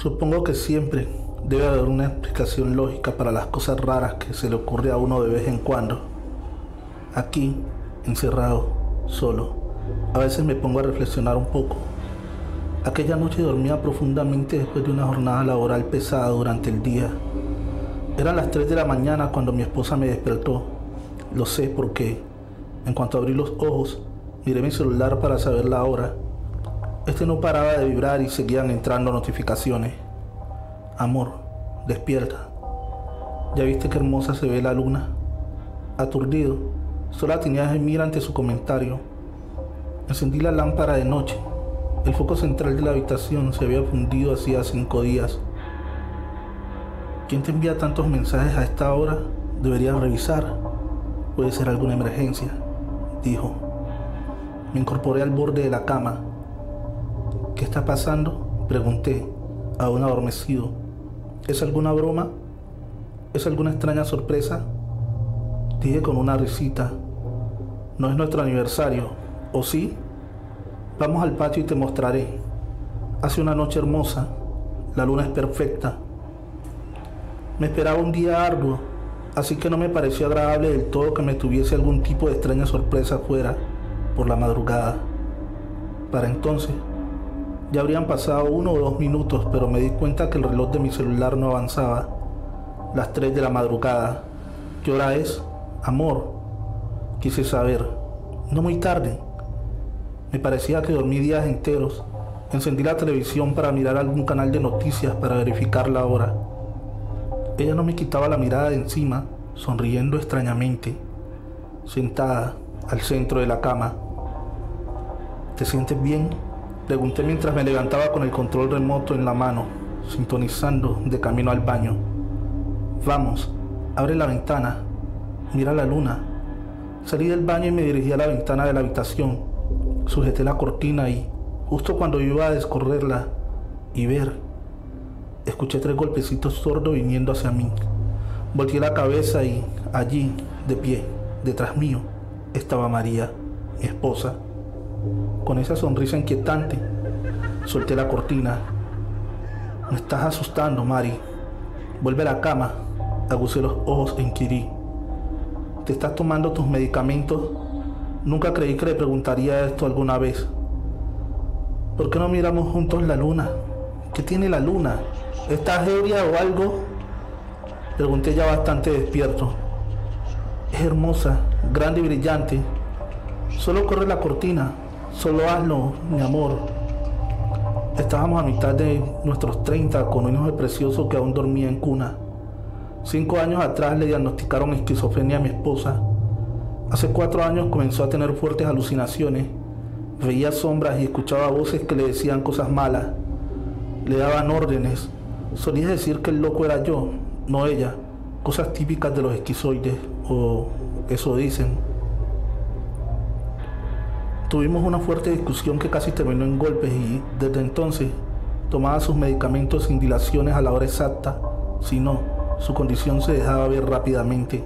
Supongo que siempre debe haber una explicación lógica para las cosas raras que se le ocurre a uno de vez en cuando. Aquí, encerrado, solo, a veces me pongo a reflexionar un poco. Aquella noche dormía profundamente después de una jornada laboral pesada durante el día. Eran las 3 de la mañana cuando mi esposa me despertó. Lo sé porque, en cuanto abrí los ojos, miré mi celular para saber la hora. Este no paraba de vibrar y seguían entrando notificaciones. Amor, despierta. ¿Ya viste qué hermosa se ve la luna? Aturdido, solo tenía que gemir ante su comentario. Encendí la lámpara de noche. El foco central de la habitación se había fundido hacía cinco días. ¿Quién te envía tantos mensajes a esta hora? Deberías revisar. Puede ser alguna emergencia, dijo. Me incorporé al borde de la cama. ¿Qué está pasando? Pregunté, aún adormecido. ¿Es alguna broma? ¿Es alguna extraña sorpresa? Dije con una risita. No es nuestro aniversario, ¿o sí? Vamos al patio y te mostraré. Hace una noche hermosa. La luna es perfecta. Me esperaba un día arduo, así que no me pareció agradable del todo que me tuviese algún tipo de extraña sorpresa afuera por la madrugada. Para entonces, ya habrían pasado uno o dos minutos, pero me di cuenta que el reloj de mi celular no avanzaba. Las tres de la madrugada. ¿Qué hora es? Amor. Quise saber. No muy tarde. Me parecía que dormí días enteros. Encendí la televisión para mirar algún canal de noticias para verificar la hora. Ella no me quitaba la mirada de encima, sonriendo extrañamente, sentada al centro de la cama. ¿Te sientes bien? Pregunté mientras me levantaba con el control remoto en la mano, sintonizando de camino al baño. Vamos, abre la ventana, mira la luna. Salí del baño y me dirigí a la ventana de la habitación. Sujeté la cortina y, justo cuando iba a descorrerla y ver, escuché tres golpecitos sordos viniendo hacia mí. Volteé la cabeza y allí, de pie, detrás mío, estaba María, mi esposa con esa sonrisa inquietante. Solté la cortina. Me estás asustando, Mari. Vuelve a la cama. Agusé los ojos e inquirí. ¿Te estás tomando tus medicamentos? Nunca creí que le preguntaría esto alguna vez. ¿Por qué no miramos juntos la luna? ¿Qué tiene la luna? ¿Estás ebria o algo? Pregunté ya bastante despierto. Es hermosa, grande y brillante. Solo corre la cortina. Solo hazlo, mi amor. Estábamos a mitad de nuestros 30 con un hijo precioso que aún dormía en cuna. Cinco años atrás le diagnosticaron esquizofrenia a mi esposa. Hace cuatro años comenzó a tener fuertes alucinaciones. Veía sombras y escuchaba voces que le decían cosas malas. Le daban órdenes. Solía decir que el loco era yo, no ella. Cosas típicas de los esquizoides, o eso dicen. Tuvimos una fuerte discusión que casi terminó en golpes y desde entonces tomaba sus medicamentos sin dilaciones a la hora exacta, si no, su condición se dejaba ver rápidamente.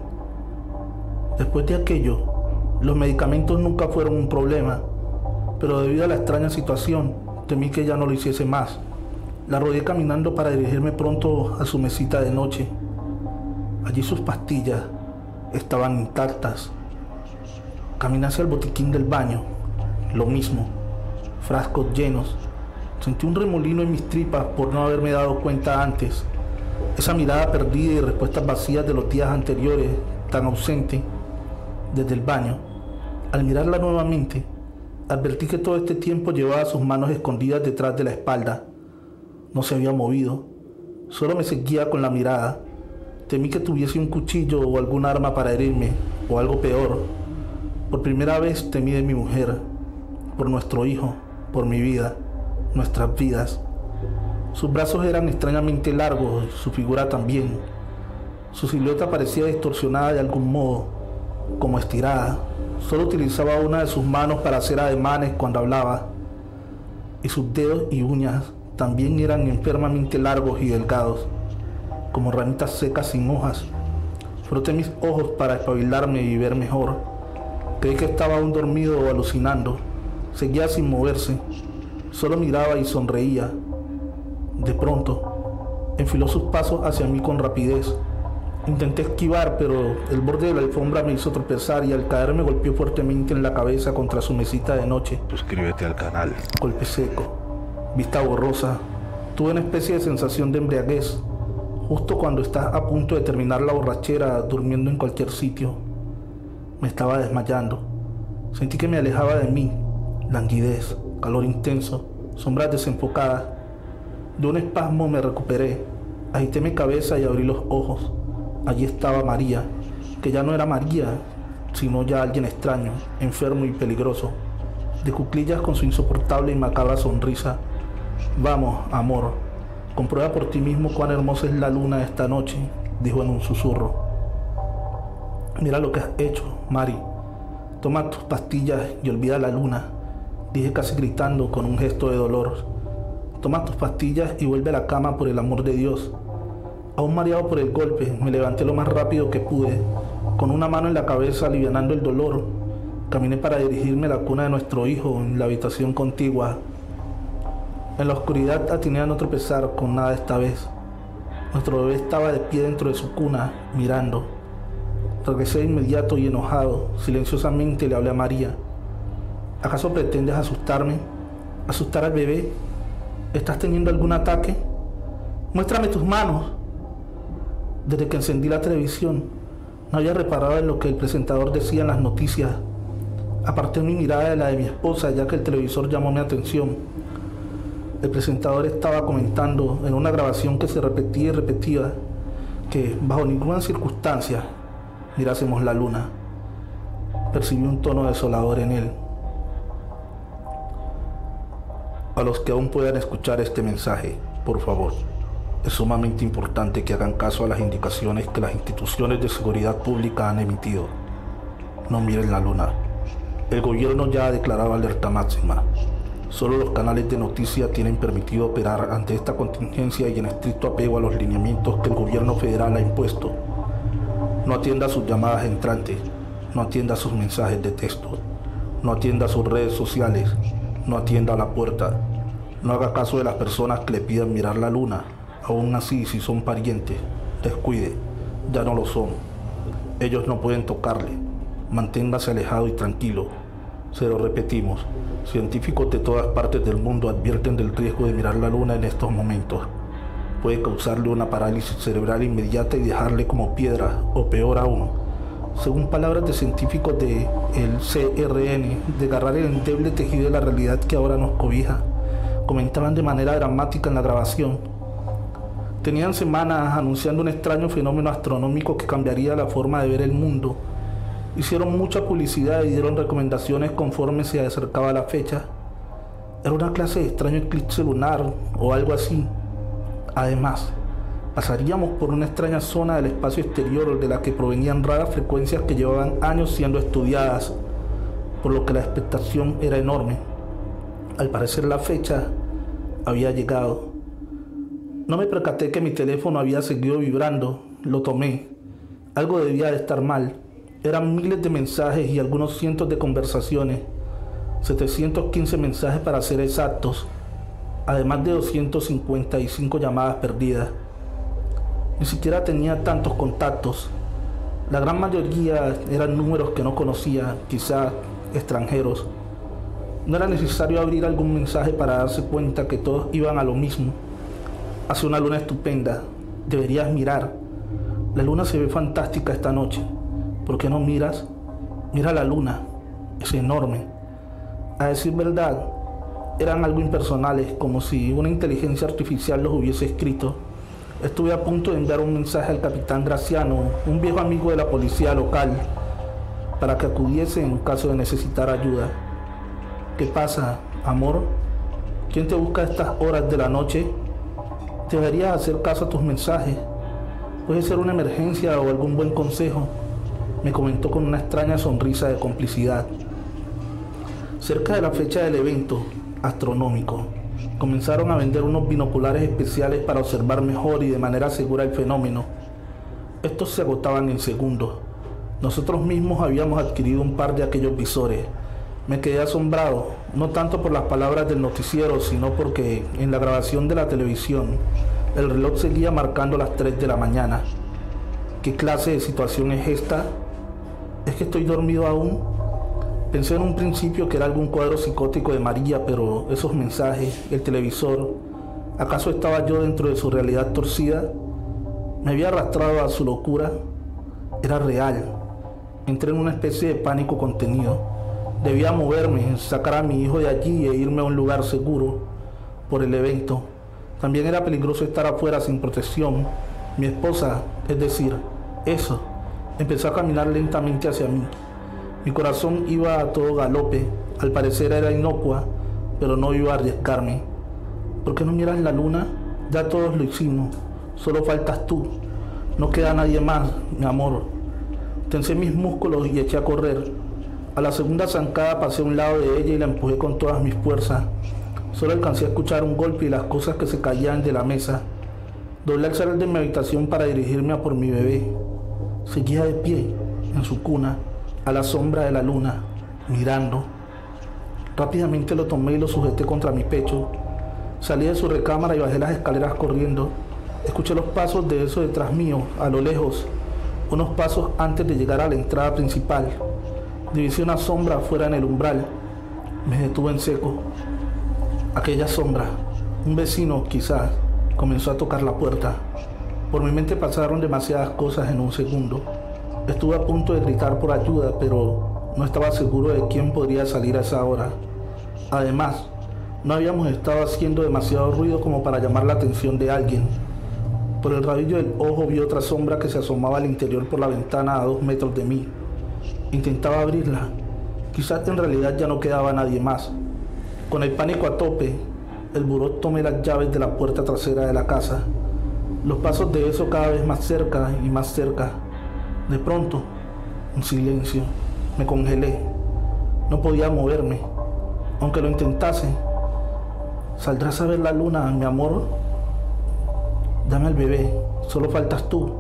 Después de aquello, los medicamentos nunca fueron un problema, pero debido a la extraña situación, temí que ya no lo hiciese más. La rodeé caminando para dirigirme pronto a su mesita de noche. Allí sus pastillas estaban intactas. Caminé hacia el botiquín del baño lo mismo, frascos llenos. Sentí un remolino en mis tripas por no haberme dado cuenta antes. Esa mirada perdida y respuestas vacías de los días anteriores, tan ausente, desde el baño. Al mirarla nuevamente, advertí que todo este tiempo llevaba sus manos escondidas detrás de la espalda. No se había movido, solo me seguía con la mirada. Temí que tuviese un cuchillo o algún arma para herirme, o algo peor. Por primera vez temí de mi mujer por nuestro hijo, por mi vida, nuestras vidas. Sus brazos eran extrañamente largos, su figura también. Su silueta parecía distorsionada de algún modo, como estirada. Solo utilizaba una de sus manos para hacer ademanes cuando hablaba. Y sus dedos y uñas también eran enfermamente largos y delgados, como ramitas secas sin hojas. Froté mis ojos para espabilarme y ver mejor. Creí que estaba aún dormido o alucinando. Seguía sin moverse, solo miraba y sonreía. De pronto, enfiló sus pasos hacia mí con rapidez. Intenté esquivar, pero el borde de la alfombra me hizo tropezar y al caer me golpeó fuertemente en la cabeza contra su mesita de noche. Suscríbete al canal. Golpe seco, vista borrosa. Tuve una especie de sensación de embriaguez, justo cuando estás a punto de terminar la borrachera durmiendo en cualquier sitio. Me estaba desmayando. Sentí que me alejaba de mí, languidez, calor intenso, sombras desenfocadas. De un espasmo me recuperé, agité mi cabeza y abrí los ojos. Allí estaba María, que ya no era María, sino ya alguien extraño, enfermo y peligroso, de cuclillas con su insoportable y macabra sonrisa. Vamos, amor, comprueba por ti mismo cuán hermosa es la luna esta noche, dijo en un susurro. Mira lo que has hecho, Mari. Toma tus pastillas y olvida la luna, dije casi gritando con un gesto de dolor. Toma tus pastillas y vuelve a la cama por el amor de Dios. Aún mareado por el golpe, me levanté lo más rápido que pude, con una mano en la cabeza alivianando el dolor. Caminé para dirigirme a la cuna de nuestro hijo en la habitación contigua. En la oscuridad atiné a no tropezar con nada esta vez. Nuestro bebé estaba de pie dentro de su cuna, mirando. Regresé de inmediato y enojado. Silenciosamente le hablé a María. ¿Acaso pretendes asustarme? ¿Asustar al bebé? ¿Estás teniendo algún ataque? Muéstrame tus manos. Desde que encendí la televisión, no había reparado en lo que el presentador decía en las noticias. Aparté mi mirada de la de mi esposa ya que el televisor llamó mi atención. El presentador estaba comentando en una grabación que se repetía y repetía que bajo ninguna circunstancia mirásemos la luna. Percibí un tono desolador en él. A los que aún puedan escuchar este mensaje, por favor, es sumamente importante que hagan caso a las indicaciones que las instituciones de seguridad pública han emitido. No miren la luna. El gobierno ya ha declarado alerta máxima. Solo los canales de noticias tienen permitido operar ante esta contingencia y en estricto apego a los lineamientos que el gobierno federal ha impuesto. No atienda sus llamadas entrantes, no atienda sus mensajes de texto, no atienda sus redes sociales, no atienda a la puerta, no haga caso de las personas que le pidan mirar la luna, Aún así, si son parientes, descuide, ya no lo son. Ellos no pueden tocarle. Manténgase alejado y tranquilo. Se lo repetimos, científicos de todas partes del mundo advierten del riesgo de mirar la luna en estos momentos. Puede causarle una parálisis cerebral inmediata y dejarle como piedra, o peor aún, según palabras de científicos del CRN, de agarrar el endeble tejido de la realidad que ahora nos cobija. Comentaban de manera dramática en la grabación Tenían semanas anunciando un extraño fenómeno astronómico que cambiaría la forma de ver el mundo. Hicieron mucha publicidad y dieron recomendaciones conforme se acercaba la fecha. Era una clase de extraño eclipse lunar o algo así. Además, pasaríamos por una extraña zona del espacio exterior de la que provenían raras frecuencias que llevaban años siendo estudiadas, por lo que la expectación era enorme. Al parecer la fecha había llegado. No me percaté que mi teléfono había seguido vibrando. Lo tomé. Algo debía de estar mal. Eran miles de mensajes y algunos cientos de conversaciones. 715 mensajes para ser exactos. Además de 255 llamadas perdidas. Ni siquiera tenía tantos contactos. La gran mayoría eran números que no conocía, quizá extranjeros. No era necesario abrir algún mensaje para darse cuenta que todos iban a lo mismo. Hace una luna estupenda. Deberías mirar. La luna se ve fantástica esta noche. ¿Por qué no miras? Mira la luna. Es enorme. A decir verdad, eran algo impersonales, como si una inteligencia artificial los hubiese escrito. Estuve a punto de enviar un mensaje al capitán Graciano, un viejo amigo de la policía local, para que acudiese en caso de necesitar ayuda. ¿Qué pasa, amor? ¿Quién te busca a estas horas de la noche? Deberías hacer caso a tus mensajes. Puede ser una emergencia o algún buen consejo, me comentó con una extraña sonrisa de complicidad. Cerca de la fecha del evento astronómico, comenzaron a vender unos binoculares especiales para observar mejor y de manera segura el fenómeno. Estos se agotaban en segundos. Nosotros mismos habíamos adquirido un par de aquellos visores, Me quedé asombrado, no tanto por las palabras del noticiero, sino porque en la grabación de la televisión el reloj seguía marcando las 3 de la mañana. ¿Qué clase de situación es esta? ¿Es que estoy dormido aún? Pensé en un principio que era algún cuadro psicótico de María, pero esos mensajes, el televisor, ¿acaso estaba yo dentro de su realidad torcida? Me había arrastrado a su locura. Era real. Entré en una especie de pánico contenido. Debía moverme, sacar a mi hijo de allí e irme a un lugar seguro por el evento. También era peligroso estar afuera sin protección. Mi esposa, es decir, eso, empezó a caminar lentamente hacia mí. Mi corazón iba a todo galope. Al parecer era inocua, pero no iba a arriesgarme. ¿Por qué no miras la luna? Ya todos lo hicimos. Solo faltas tú. No queda nadie más, mi amor. Tensé mis músculos y eché a correr. A la segunda zancada pasé a un lado de ella y la empujé con todas mis fuerzas. Solo alcancé a escuchar un golpe y las cosas que se caían de la mesa. Doblé al salir de mi habitación para dirigirme a por mi bebé. Seguía de pie, en su cuna, a la sombra de la luna, mirando. Rápidamente lo tomé y lo sujeté contra mi pecho. Salí de su recámara y bajé las escaleras corriendo. Escuché los pasos de eso detrás mío, a lo lejos, unos pasos antes de llegar a la entrada principal. Divisé una sombra afuera en el umbral. Me detuve en seco. Aquella sombra, un vecino quizás, comenzó a tocar la puerta. Por mi mente pasaron demasiadas cosas en un segundo. Estuve a punto de gritar por ayuda, pero no estaba seguro de quién podría salir a esa hora. Además, no habíamos estado haciendo demasiado ruido como para llamar la atención de alguien. Por el rabillo del ojo vi otra sombra que se asomaba al interior por la ventana a dos metros de mí. Intentaba abrirla. Quizás en realidad ya no quedaba nadie más. Con el pánico a tope, el buró tomé las llaves de la puerta trasera de la casa. Los pasos de eso cada vez más cerca y más cerca. De pronto, un silencio. Me congelé. No podía moverme. Aunque lo intentase, ¿saldrás a ver la luna, mi amor? Dame al bebé, solo faltas tú.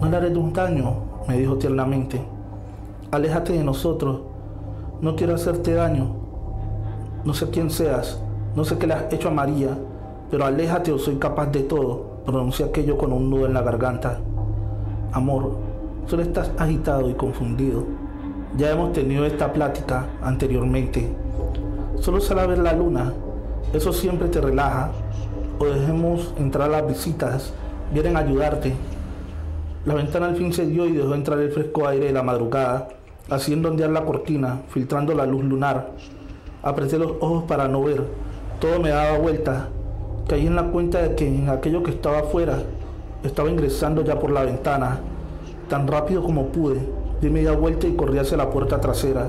No le haré de un daño, me dijo tiernamente. Aléjate de nosotros. No quiero hacerte daño. No sé quién seas, no sé qué le has hecho a María, pero aléjate o soy capaz de todo, pronuncié aquello con un nudo en la garganta. Amor, solo estás agitado y confundido. Ya hemos tenido esta plática anteriormente. Solo sal a ver la luna, eso siempre te relaja. O dejemos entrar las visitas, vienen a ayudarte. La ventana al fin se dio y dejó entrar el fresco aire de la madrugada, haciendo ondear la cortina, filtrando la luz lunar. Apreté los ojos para no ver. Todo me daba vuelta. Caí en la cuenta de que en aquello que estaba afuera estaba ingresando ya por la ventana. Tan rápido como pude, di media vuelta y corrí hacia la puerta trasera.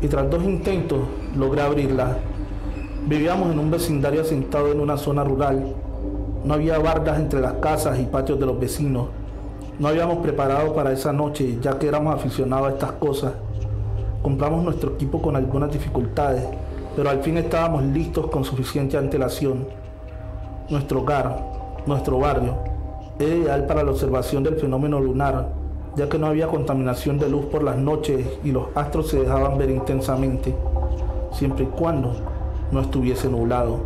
Y tras dos intentos logré abrirla. Vivíamos en un vecindario asentado en una zona rural. No había bardas entre las casas y patios de los vecinos. No habíamos preparado para esa noche, ya que éramos aficionados a estas cosas. Compramos nuestro equipo con algunas dificultades, pero al fin estábamos listos con suficiente antelación. Nuestro hogar, nuestro barrio, era ideal para la observación del fenómeno lunar, ya que no había contaminación de luz por las noches y los astros se dejaban ver intensamente, siempre y cuando no estuviese nublado.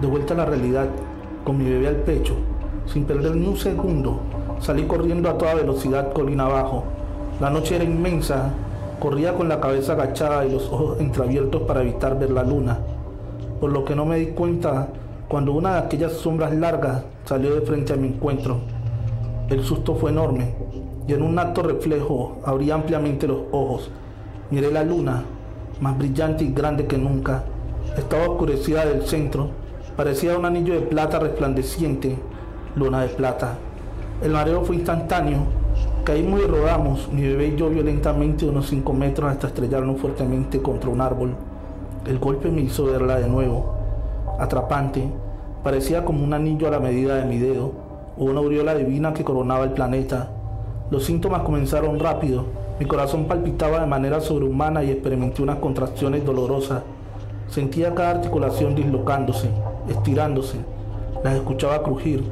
De vuelta a la realidad, con mi bebé al pecho, sin perder ni un segundo, salí corriendo a toda velocidad colina abajo. La noche era inmensa Corría con la cabeza agachada y los ojos entreabiertos para evitar ver la luna, por lo que no me di cuenta cuando una de aquellas sombras largas salió de frente a mi encuentro. El susto fue enorme y en un acto reflejo abrí ampliamente los ojos. Miré la luna, más brillante y grande que nunca. Estaba oscurecida del centro, parecía un anillo de plata resplandeciente, luna de plata. El mareo fue instantáneo Caímos y rodamos, mi bebé y yo violentamente unos 5 metros hasta estrellarnos fuertemente contra un árbol. El golpe me hizo verla de nuevo, atrapante, parecía como un anillo a la medida de mi dedo, o una aureola divina que coronaba el planeta. Los síntomas comenzaron rápido, mi corazón palpitaba de manera sobrehumana y experimenté unas contracciones dolorosas. Sentía cada articulación dislocándose, estirándose, las escuchaba crujir.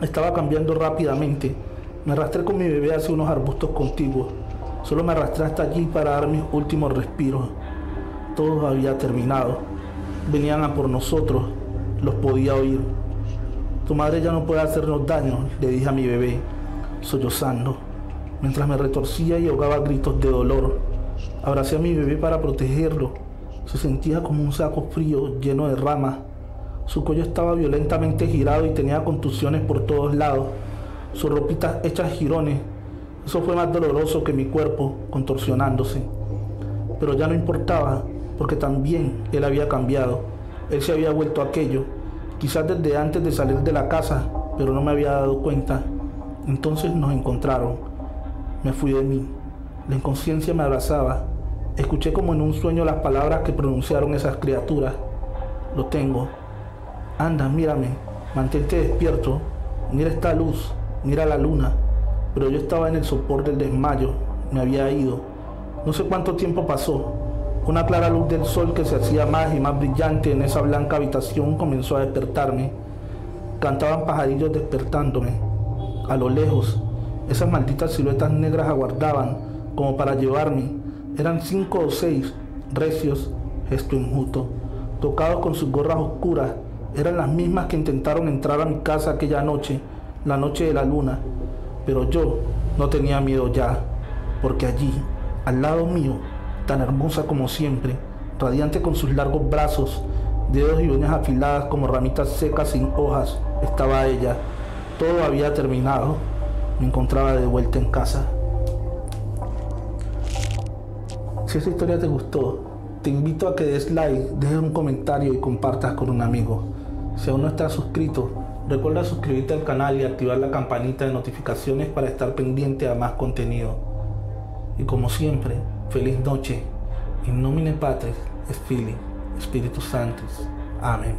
Estaba cambiando rápidamente me arrastré con mi bebé hacia unos arbustos contiguos. Solo me arrastré hasta allí para dar mis últimos respiros. Todo había terminado. Venían a por nosotros. Los podía oír. Tu madre ya no puede hacernos daño, le dije a mi bebé, sollozando, mientras me retorcía y ahogaba gritos de dolor. Abracé a mi bebé para protegerlo. Se sentía como un saco frío lleno de ramas. Su cuello estaba violentamente girado y tenía contusiones por todos lados. Sus ropitas hechas girones. Eso fue más doloroso que mi cuerpo contorsionándose. Pero ya no importaba, porque también él había cambiado. Él se había vuelto aquello, quizás desde antes de salir de la casa, pero no me había dado cuenta. Entonces nos encontraron. Me fui de mí. La inconsciencia me abrazaba. Escuché como en un sueño las palabras que pronunciaron esas criaturas. Lo tengo. Anda, mírame. Mantente despierto. Mira esta luz. Mira la luna. Pero yo estaba en el sopor del desmayo. Me había ido. No sé cuánto tiempo pasó. Una clara luz del sol que se hacía más y más brillante en esa blanca habitación comenzó a despertarme. Cantaban pajarillos despertándome. A lo lejos, esas malditas siluetas negras aguardaban como para llevarme. Eran cinco o seis, recios, gesto enjuto, tocados con sus gorras oscuras. Eran las mismas que intentaron entrar a mi casa aquella noche, la noche de la luna. Pero yo no tenía miedo ya, porque allí, al lado mío, tan hermosa como siempre, radiante con sus largos brazos, dedos y uñas afiladas como ramitas secas sin hojas, estaba ella. Todo había terminado. Me encontraba de vuelta en casa. Si esta historia te gustó, te invito a que des like, dejes un comentario y compartas con un amigo. Si aún no estás suscrito, recuerda suscribirte al canal y activar la campanita de notificaciones para estar pendiente a más contenido. Y como siempre, Feliz noche. In nomine Patris, Filii, Espíritus Santos. Amén.